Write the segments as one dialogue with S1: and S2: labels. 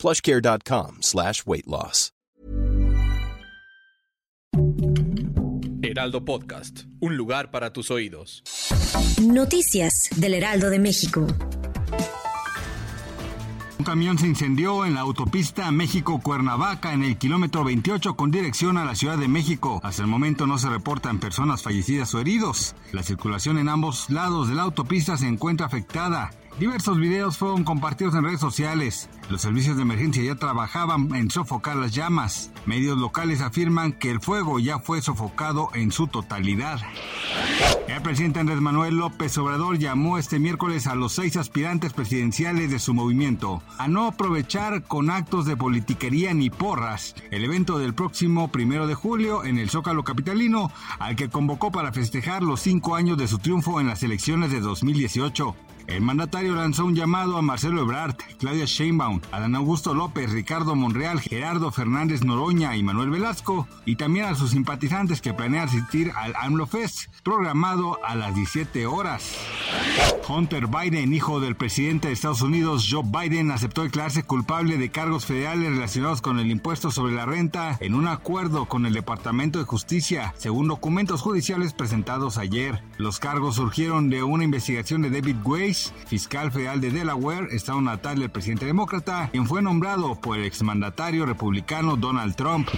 S1: plushcare.com slash weight loss.
S2: Heraldo Podcast, un lugar para tus oídos.
S3: Noticias del Heraldo de México.
S4: Un camión se incendió en la autopista México-Cuernavaca en el kilómetro 28 con dirección a la Ciudad de México. Hasta el momento no se reportan personas fallecidas o heridos. La circulación en ambos lados de la autopista se encuentra afectada. Diversos videos fueron compartidos en redes sociales. Los servicios de emergencia ya trabajaban en sofocar las llamas. Medios locales afirman que el fuego ya fue sofocado en su totalidad. El presidente Andrés Manuel López Obrador llamó este miércoles a los seis aspirantes presidenciales de su movimiento a no aprovechar con actos de politiquería ni porras el evento del próximo primero de julio en el Zócalo Capitalino, al que convocó para festejar los cinco años de su triunfo en las elecciones de 2018. El mandatario lanzó un llamado a Marcelo Ebrard, Claudia Sheinbaum, Adán Augusto López, Ricardo Monreal, Gerardo Fernández Noroña y Manuel Velasco, y también a sus simpatizantes que planean asistir al AMLO Fest, programado a las 17 horas. Hunter Biden, hijo del presidente de Estados Unidos Joe Biden, aceptó declararse culpable de cargos federales relacionados con el impuesto sobre la renta en un acuerdo con el Departamento de Justicia, según documentos judiciales presentados ayer. Los cargos surgieron de una investigación de David Weiss, fiscal federal de Delaware, estado natal del presidente demócrata, quien fue nombrado por el exmandatario republicano Donald Trump.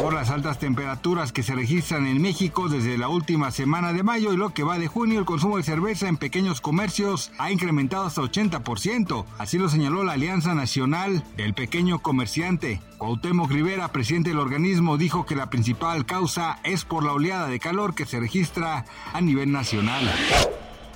S4: Por las altas temperaturas que se registran en México desde la última semana de mayo y lo que va de junio, el consumo de cerveza en pequeños comercios ha incrementado hasta 80%. Así lo señaló la Alianza Nacional del Pequeño Comerciante. Cuauhtémoc Rivera, presidente del organismo, dijo que la principal causa es por la oleada de calor que se registra a nivel nacional.